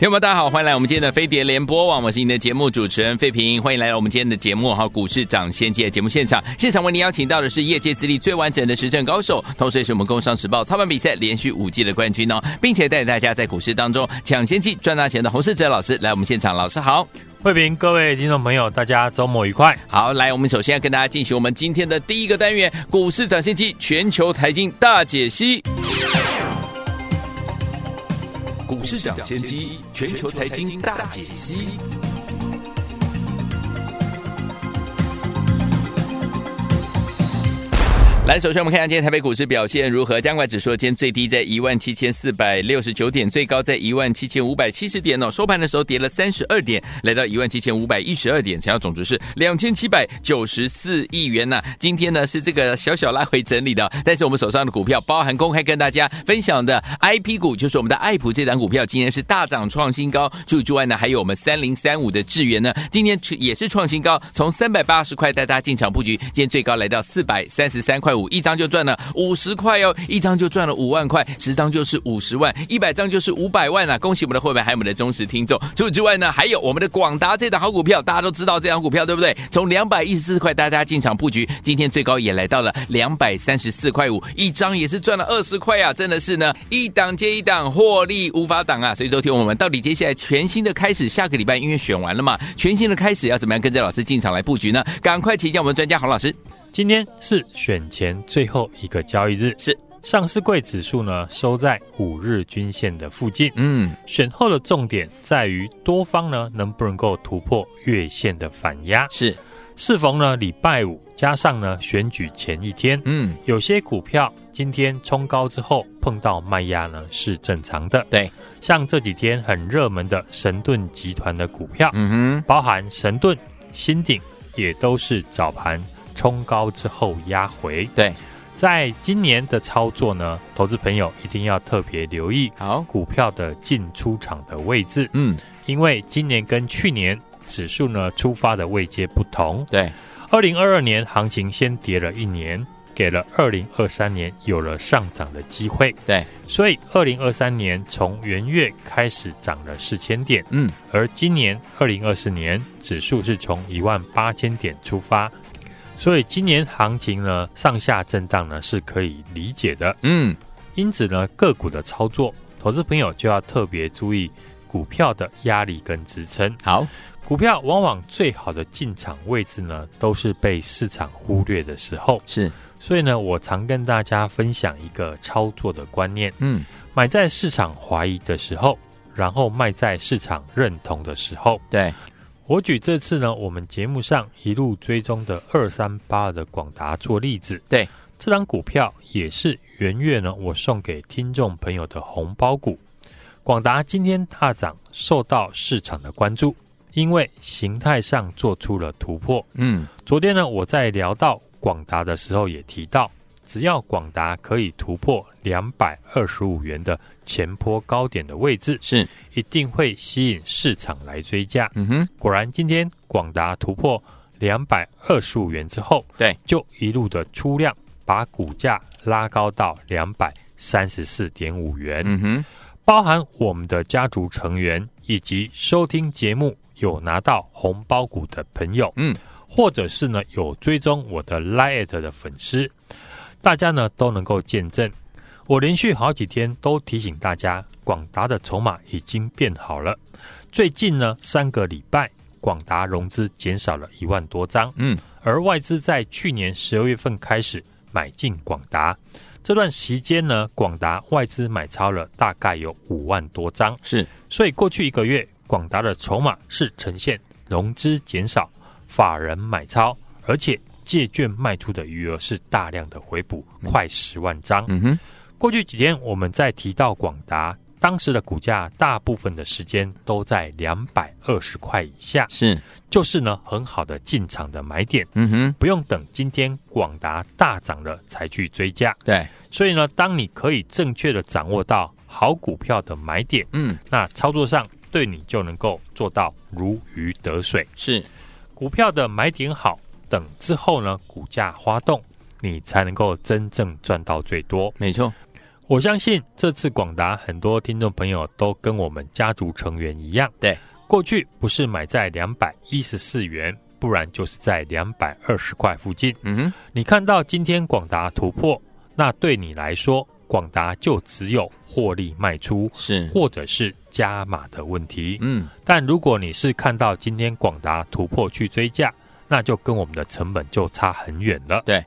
听众们，大家好，欢迎来我们今天的飞碟联播网，我是您的节目主持人费平，欢迎来到我们今天的节目哈，股市涨先机的节目现场，现场为您邀请到的是业界资历最完整的实战高手，同时也是我们工商时报操盘比赛连续五季的冠军哦，并且带领大家在股市当中抢先机赚大钱的洪世哲老师来我们现场，老师好，费平，各位听众朋友，大家周末愉快。好，来，我们首先要跟大家进行我们今天的第一个单元，股市涨先机全球财经大解析。股市长先机，全球财经大解析。来，首先我们看一下今天台北股市表现如何。加权指数今天最低在一万七千四百六十九点，最高在一万七千五百七十点哦。收盘的时候跌了三十二点，来到一万七千五百一十二点，成交总值是两千七百九十四亿元呐、今天呢是这个小小拉回整理的，但是我们手上的股票，包含公开跟大家分享的 IP 股，就是我们的爱普这档股票，今天是大涨创新高。除此之外呢，还有我们三零三五的智源呢，今天也是创新高，从三百八十块带大家进场布局，今天最高来到四百三十三块五。一张就赚了五十块哦，一张就赚了五万块，十张就是五十万，一百张就是五百万啊！恭喜我们的会员，还有我们的忠实听众。除此之外呢，还有我们的广达这档好股票，大家都知道这档股票对不对？从两百一十四块，大家进场布局，今天最高也来到了两百三十四块五，一张也是赚了二十块啊！真的是呢，一档接一档，获利无法挡啊！所以说，听我们到底接下来全新的开始，下个礼拜因为选完了嘛，全新的开始要怎么样跟着老师进场来布局呢？赶快请教我们专家洪老师。今天是选前最后一个交易日，是上市柜指数呢收在五日均线的附近。嗯，选后的重点在于多方呢能不能够突破月线的反压。是，适逢呢礼拜五加上呢选举前一天，嗯，有些股票今天冲高之后碰到卖压呢是正常的。对，像这几天很热门的神盾集团的股票，嗯哼，包含神盾、新鼎也都是早盘。冲高之后压回，对，在今年的操作呢，投资朋友一定要特别留意好。股票的进出场的位置，嗯，因为今年跟去年指数呢出发的位阶不同，对，二零二二年行情先跌了一年，给了二零二三年有了上涨的机会，对，所以二零二三年从元月开始涨了四千点，嗯，而今年二零二四年指数是从一万八千点出发。所以今年行情呢，上下震荡呢是可以理解的，嗯，因此呢，个股的操作，投资朋友就要特别注意股票的压力跟支撑。好，股票往往最好的进场位置呢，都是被市场忽略的时候。是，所以呢，我常跟大家分享一个操作的观念，嗯，买在市场怀疑的时候，然后卖在市场认同的时候。对。我举这次呢，我们节目上一路追踪的二三八二的广达做例子。对，这张股票也是元月呢，我送给听众朋友的红包股。广达今天大涨，受到市场的关注，因为形态上做出了突破。嗯，昨天呢，我在聊到广达的时候也提到。只要广达可以突破两百二十五元的前坡高点的位置，是一定会吸引市场来追加。嗯哼，果然今天广达突破两百二十五元之后，对，就一路的出量，把股价拉高到两百三十四点五元。嗯哼，包含我们的家族成员以及收听节目有拿到红包股的朋友，嗯，或者是呢有追踪我的 Line@ 的粉丝。大家呢都能够见证，我连续好几天都提醒大家，广达的筹码已经变好了。最近呢三个礼拜，广达融资减少了一万多张，嗯，而外资在去年十二月份开始买进广达，这段时间呢，广达外资买超了大概有五万多张，是，所以过去一个月，广达的筹码是呈现融资减少、法人买超，而且。借券卖出的余额是大量的回补，快十万张。嗯哼，过去几天我们在提到广达。当时的股价大部分的时间都在两百二十块以下，是，就是呢很好的进场的买点，嗯哼，不用等今天广达大涨了才去追价，对，所以呢，当你可以正确的掌握到好股票的买点，嗯，那操作上对你就能够做到如鱼得水，是，股票的买点好，等之后呢股价滑动，你才能够真正赚到最多，没错。我相信这次广达很多听众朋友都跟我们家族成员一样，对，过去不是买在两百一十四元，不然就是在两百二十块附近。嗯哼，你看到今天广达突破，那对你来说，广达就只有获利卖出，是或者是加码的问题。嗯，但如果你是看到今天广达突破去追价，那就跟我们的成本就差很远了。对。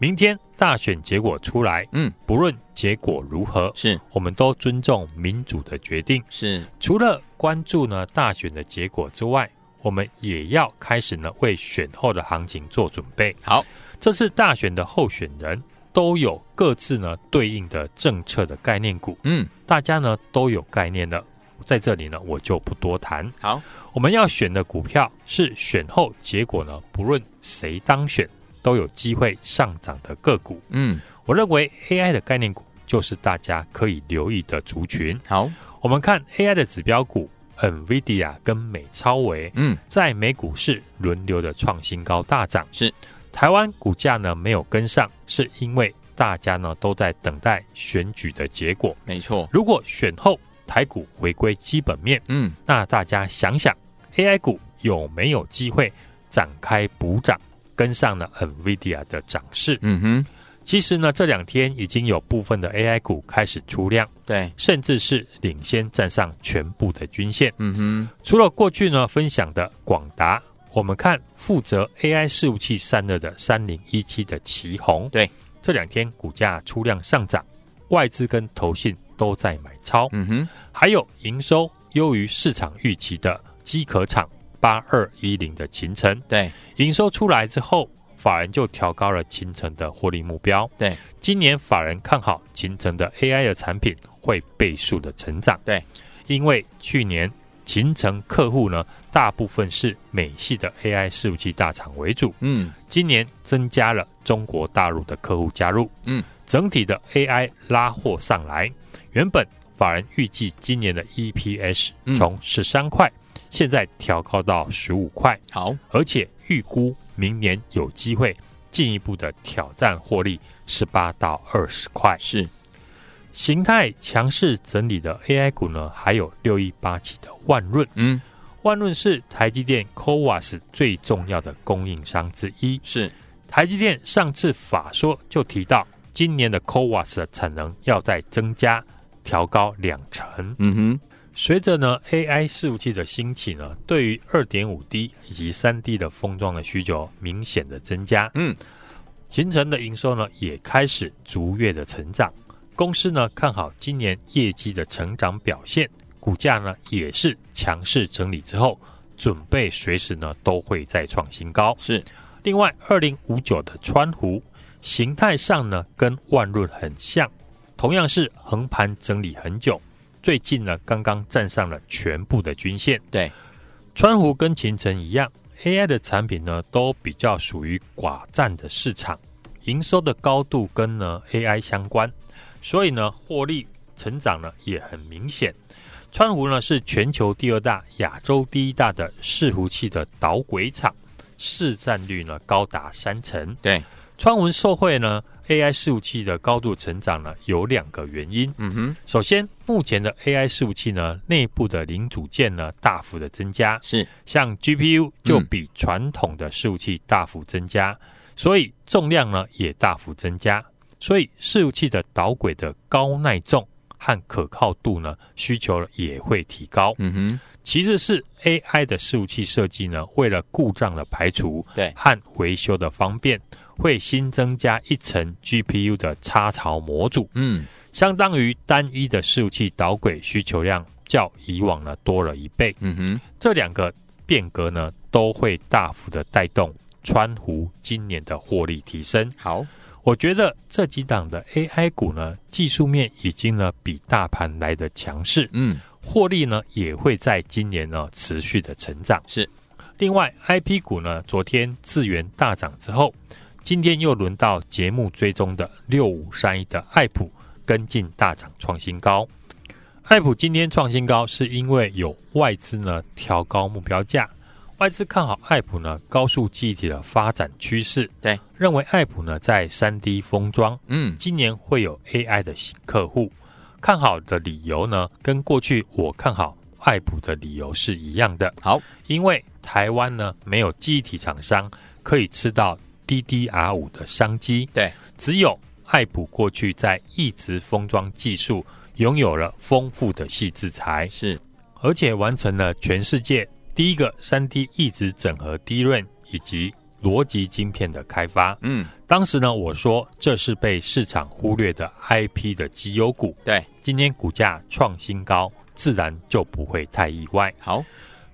明天大选结果出来，嗯，不论结果如何，是我们都尊重民主的决定。是，除了关注呢大选的结果之外，我们也要开始呢为选后的行情做准备。好，这次大选的候选人都有各自呢对应的政策的概念股，嗯，大家呢都有概念的，在这里呢我就不多谈。好，我们要选的股票是选后结果呢，不论谁当选。都有机会上涨的个股，嗯，我认为 AI 的概念股就是大家可以留意的族群。好，我们看 AI 的指标股，NVIDIA 跟美超维，嗯，在美股市轮流的创新高大涨。是，台湾股价呢没有跟上，是因为大家呢都在等待选举的结果。没错，如果选后台股回归基本面，嗯，那大家想想 AI 股有没有机会展开补涨？跟上了 NVIDIA 的涨势，嗯哼，其实呢，这两天已经有部分的 AI 股开始出量，对，甚至是领先站上全部的均线。嗯哼，除了过去呢分享的广达，我们看负责 AI 事务器散热的三零一七的奇宏，对，这两天股价出量上涨，外资跟投信都在买超，嗯哼，还有营收优于市场预期的机壳厂。八二一零的秦城，对，营收出来之后，法人就调高了秦城的获利目标。对，今年法人看好秦城的 AI 的产品会倍数的成长。对，因为去年秦城客户呢，大部分是美系的 AI 服务器大厂为主。嗯，今年增加了中国大陆的客户加入。嗯，整体的 AI 拉货上来，原本法人预计今年的 EPS 从十三块。现在调高到十五块，好，而且预估明年有机会进一步的挑战获利十八到二十块。是形态强势整理的 AI 股呢，还有六一八七的万润，嗯，万润是台积电 CoWoS 最重要的供应商之一。是台积电上次法说就提到，今年的 CoWoS 的产能要再增加，调高两成。嗯哼。随着呢 AI 伺服器的兴起呢，对于二点五 D 以及三 D 的封装的需求明显的增加，嗯，形成的营收呢也开始逐月的成长。公司呢看好今年业绩的成长表现，股价呢也是强势整理之后，准备随时呢都会再创新高。是，另外二零五九的川湖形态上呢跟万润很像，同样是横盘整理很久。最近呢，刚刚站上了全部的均线。对，川湖跟勤诚一样，AI 的产品呢都比较属于寡占的市场，营收的高度跟呢 AI 相关，所以呢获利成长呢也很明显。川湖呢是全球第二大、亚洲第一大的伺服器的导轨厂，市占率呢高达三成。对，川文受惠呢。AI 伺服器的高度成长呢，有两个原因。嗯哼，首先，目前的 AI 伺服器呢，内部的零组件呢，大幅的增加，是。像 GPU 就比传统的伺服器大幅增加，嗯、所以重量呢也大幅增加，所以伺服器的导轨的高耐重和可靠度呢，需求也会提高。嗯哼，其次是 AI 的伺服器设计呢，为了故障的排除，对和维修的方便。会新增加一层 GPU 的插槽模组，嗯，相当于单一的伺服器导轨需求量较以往呢多了一倍，嗯哼，这两个变革呢都会大幅的带动川湖今年的获利提升。好，我觉得这几档的 AI 股呢，技术面已经呢比大盘来得强势，嗯，获利呢也会在今年呢持续的成长。是，另外 IP 股呢，昨天智源大涨之后，今天又轮到节目追踪的六五三一的爱普跟进大涨创新高。爱普今天创新高，是因为有外资呢调高目标价，外资看好爱普呢高速记忆体的发展趋势，对，认为爱普呢在三 D 封装，嗯，今年会有 AI 的新客户，看好的理由呢跟过去我看好爱普的理由是一样的。好，因为台湾呢没有记忆体厂商可以吃到 DDR 五的商机，对，只有爱普过去在一直封装技术。拥有了丰富的细制材，是，而且完成了全世界第一个三 D 一直整合 DRAM 以及逻辑晶片的开发。嗯，当时呢，我说这是被市场忽略的 IP 的绩优股。对，今天股价创新高，自然就不会太意外。好，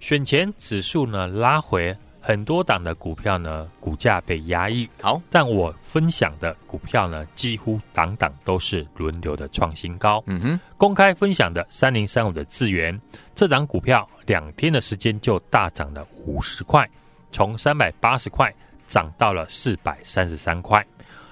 选前指数呢拉回。很多档的股票呢，股价被压抑。好，但我分享的股票呢，几乎档档都是轮流的创新高。嗯哼，公开分享的三零三五的智源，这档股票两天的时间就大涨了五十块，从三百八十块涨到了四百三十三块。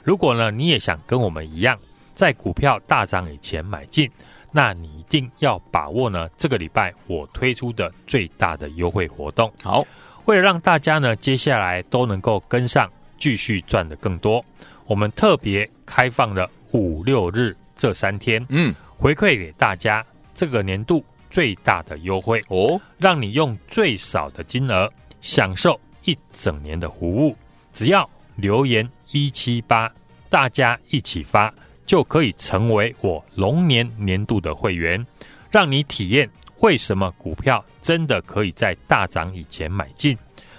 如果呢，你也想跟我们一样，在股票大涨以前买进，那你一定要把握呢，这个礼拜我推出的最大的优惠活动。好。为了让大家呢，接下来都能够跟上，继续赚的更多，我们特别开放了五六日这三天，嗯，回馈给大家这个年度最大的优惠哦，让你用最少的金额享受一整年的服务，只要留言一七八，大家一起发，就可以成为我龙年年度的会员，让你体验。为什么股票真的可以在大涨以前买进？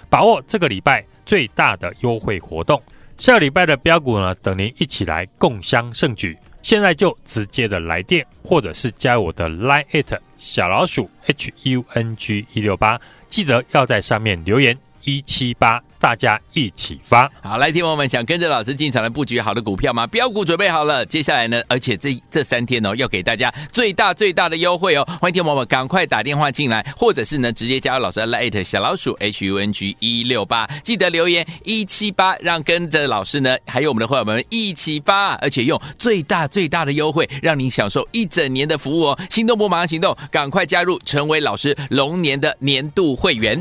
把握这个礼拜最大的优惠活动，下礼拜的标股呢，等您一起来共襄盛举。现在就直接的来电，或者是加我的 Line@ 小老鼠 H U N G 一六八，记得要在上面留言一七八。大家一起发好，来，听我们想跟着老师进场来布局好的股票吗？标股准备好了，接下来呢？而且这这三天哦，要给大家最大最大的优惠哦！欢迎听我们赶快打电话进来，或者是呢直接加入老师的 Light 小老鼠 H U N G 一六八，记得留言一七八，让跟着老师呢，还有我们的会员们一起发，而且用最大最大的优惠，让您享受一整年的服务哦！心动不马上行动，赶快加入，成为老师龙年的年度会员。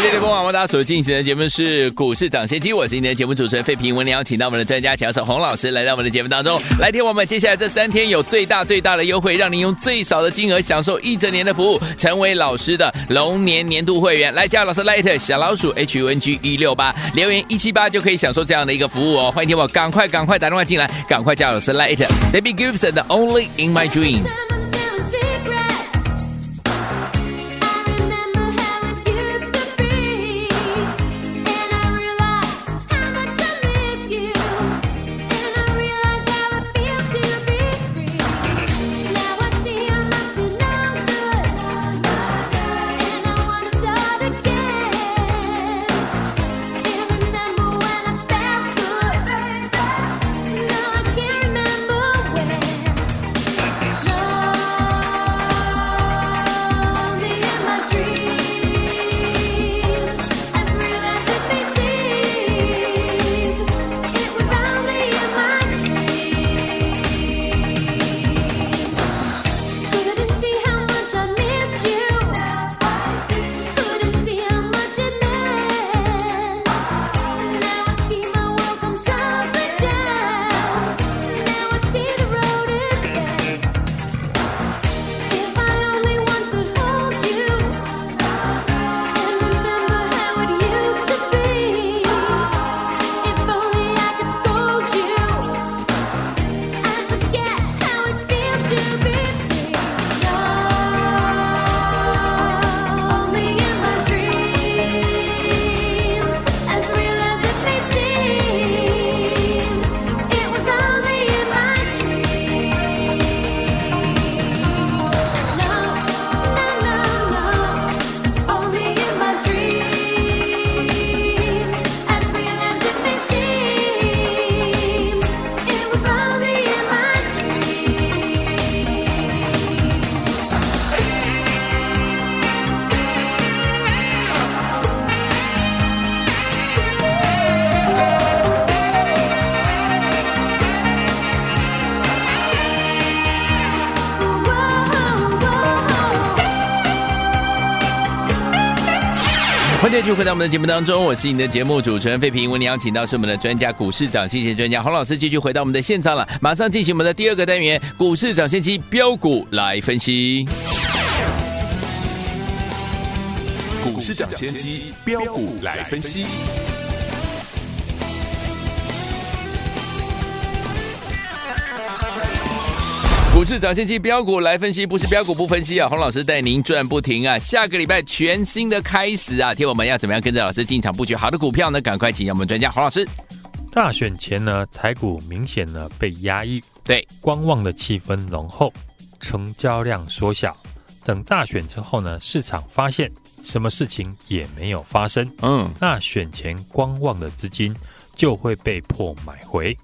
今天的播网，为大家所进行的节目是股市涨先机，我是今天的节目主持人费平。我们邀请到我们的专家强手洪老师来到我们的节目当中，来听我们接下来这三天有最大最大的优惠，让您用最少的金额享受一整年的服务，成为老师的龙年年度会员。来加老师 Light 小老鼠 H U N G 一六八，留言一七八就可以享受这样的一个服务哦。欢迎听我赶快赶快打电话进来，赶快加老师 Light Baby Gibson 的 Only in My Dream。欢迎继续回到我们的节目当中，我是你的节目主持人费平。为你邀请到是我们的专家股市涨先机专家洪老师，继续回到我们的现场了。马上进行我们的第二个单元——股市涨先机标股来分析。股市涨先机标股来分析。市涨先机标股来分析，不是标股不分析啊！洪老师带您赚不停啊！下个礼拜全新的开始啊！听我们要怎么样跟着老师进场布局好的股票呢？赶快请教我们专家洪老师。大选前呢，台股明显呢被压抑，对，观望的气氛浓厚，成交量缩小。等大选之后呢，市场发现什么事情也没有发生，嗯，那选前观望的资金就会被迫买回。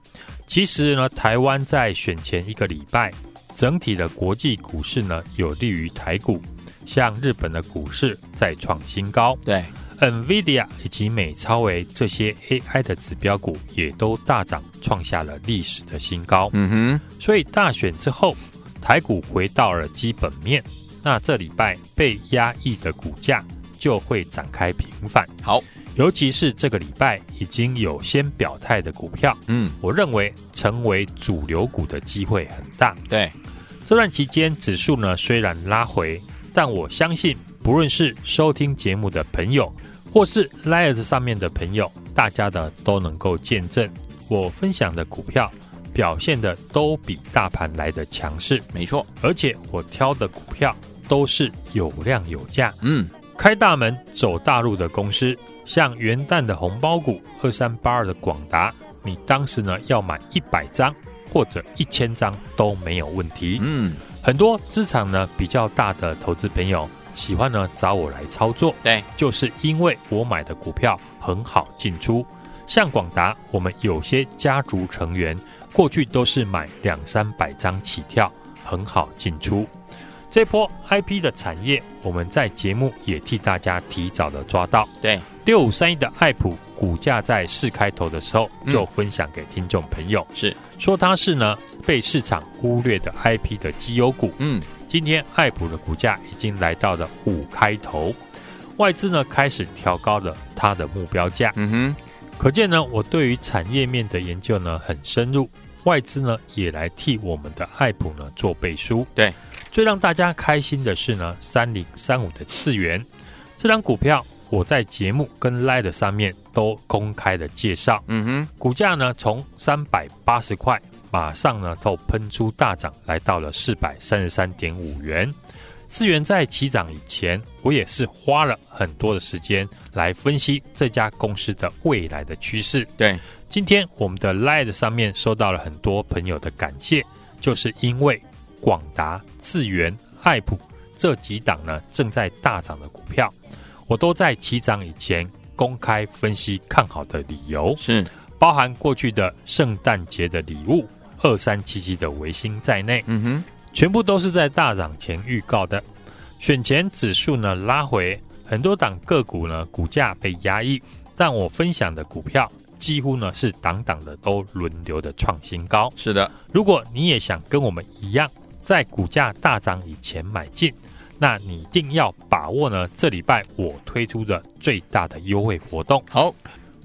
其实呢，台湾在选前一个礼拜。整体的国际股市呢，有利于台股，像日本的股市再创新高，对，NVIDIA 以及美超为这些 AI 的指标股也都大涨，创下了历史的新高。嗯哼，所以大选之后，台股回到了基本面，那这礼拜被压抑的股价就会展开平反。好。尤其是这个礼拜已经有先表态的股票，嗯，我认为成为主流股的机会很大。对，这段期间指数呢虽然拉回，但我相信不论是收听节目的朋友，或是 Line 上面的朋友，大家的都能够见证我分享的股票表现的都比大盘来的强势。没错，而且我挑的股票都是有量有价，嗯，开大门走大路的公司。像元旦的红包股二三八二的广达，你当时呢要买一百张或者一千张都没有问题。嗯，很多资产呢比较大的投资朋友喜欢呢找我来操作，对，就是因为我买的股票很好进出。像广达，我们有些家族成员过去都是买两三百张起跳，很好进出。这波 IP 的产业，我们在节目也替大家提早的抓到。对，六五三一的爱普股价在四开头的时候就分享给听众朋友，是、嗯、说它是呢被市场忽略的 IP 的绩优股。嗯，今天爱普的股价已经来到了五开头，外资呢开始调高了它的目标价。嗯哼，可见呢我对于产业面的研究呢很深入，外资呢也来替我们的爱普呢做背书。对。最让大家开心的是呢，三零三五的次元这张股票，我在节目跟 Light 上面都公开的介绍。嗯哼，股价呢从三百八十块，马上呢都喷出大涨，来到了四百三十三点五元。智源在起涨以前，我也是花了很多的时间来分析这家公司的未来的趋势。对，今天我们的 Line 上面收到了很多朋友的感谢，就是因为。广达、智源、爱普这几档呢正在大涨的股票，我都在起涨以前公开分析看好的理由，是包含过去的圣诞节的礼物二三七七的维新在内，嗯哼，全部都是在大涨前预告的。选前指数呢拉回，很多档个股呢股价被压抑，但我分享的股票几乎呢是档档的都轮流的创新高。是的，如果你也想跟我们一样。在股价大涨以前买进，那你一定要把握呢。这礼拜我推出的最大的优惠活动。好，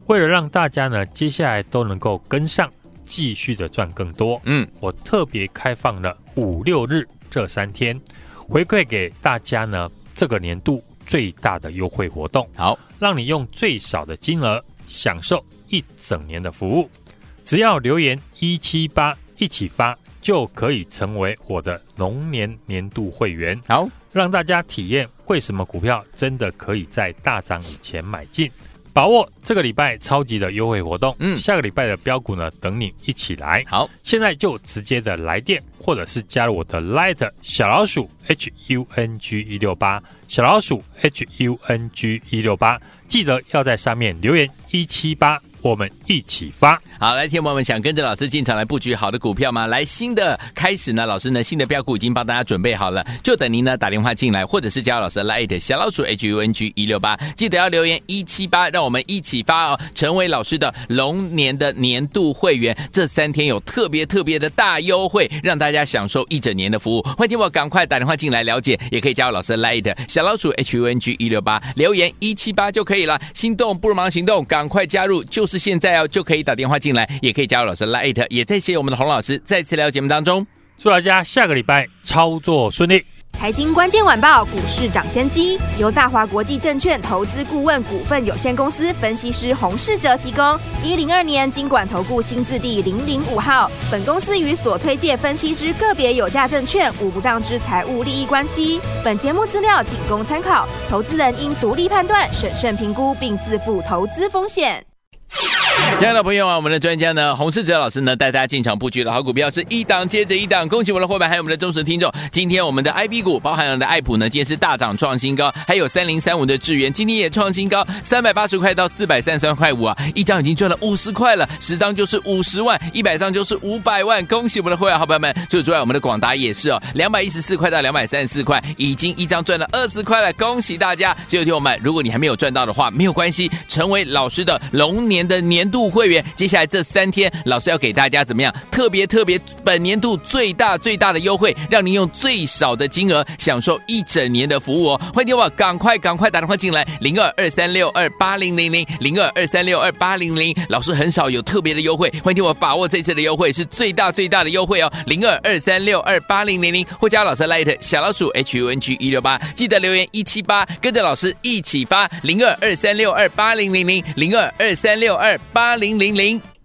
为了让大家呢接下来都能够跟上，继续的赚更多，嗯，我特别开放了五六日这三天，回馈给大家呢这个年度最大的优惠活动。好，让你用最少的金额享受一整年的服务，只要留言一七八一起发。就可以成为我的龙年年度会员，好，让大家体验为什么股票真的可以在大涨以前买进，把握这个礼拜超级的优惠活动。嗯，下个礼拜的标股呢，等你一起来。好，现在就直接的来电，或者是加入我的 Light 小老鼠 H U N G 一六八小老鼠 H U N G 一六八，记得要在上面留言一七八。我们一起发好，来，听友们想跟着老师进场来布局好的股票吗？来，新的开始呢，老师呢新的标股已经帮大家准备好了，就等您呢打电话进来，或者是加入老师的 Line 小老鼠 H U N G 一六八，记得要留言一七八，让我们一起发哦，成为老师的龙年的年度会员。这三天有特别特别的大优惠，让大家享受一整年的服务。欢迎听我赶快打电话进来了解，也可以加入老师的 Line 小老鼠 H U N G 一六八，留言一七八就可以了。心动不如忙行动，赶快加入，就是现在哦，就可以打电话进来，也可以加入老师 Light，也在谢谢我们的洪老师，再次来到节目当中，祝大家下个礼拜操作顺利。财经关键晚报股市抢先机由大华国际证券投资顾问股份有限公司分析师洪世哲提供。一零二年金管投顾新字第零零五号。本公司与所推介分析之个别有价证券无不当之财务利益关系。本节目资料仅供参考，投资人应独立判断、审慎评估，并自负投资风险。亲爱的朋友啊，我们的专家呢，洪世哲老师呢，带大家进场布局的好股票是一档接着一档。恭喜我们的伙伴，还有我们的忠实听众。今天我们的 IB 股，包含了的爱普呢，今天是大涨创新高，还有三零三五的智源，今天也创新高，三百八十块到四百三十三块五啊，一张已经赚了五十块了，十张就是五十万，一百张就是五百万。恭喜我们的会员好朋友们！最主要我们的广达也是哦，两百一十四块到两百三十四块，已经一张赚了二十块了，恭喜大家！最后听我们，如果你还没有赚到的话，没有关系，成为老师的龙年的年度会员。接下来这三天，老师要给大家怎么样？特别特别，本年度最大最大的优惠，让您用最少的金额享受一整年的服务哦！欢迎电话，赶快赶快打电话进来，零二二三六二八零零零，零二二三六二八零零。老师很少有特别的优惠，欢迎电话把握这次的优惠，是最大最大的优惠哦！零二二三六二八零零零，或加老师 Light 小老鼠 H U N G 一六八，记得留言一七八，跟着老师一起发，零二二三六二八零零零，零二二三六二八八零零零。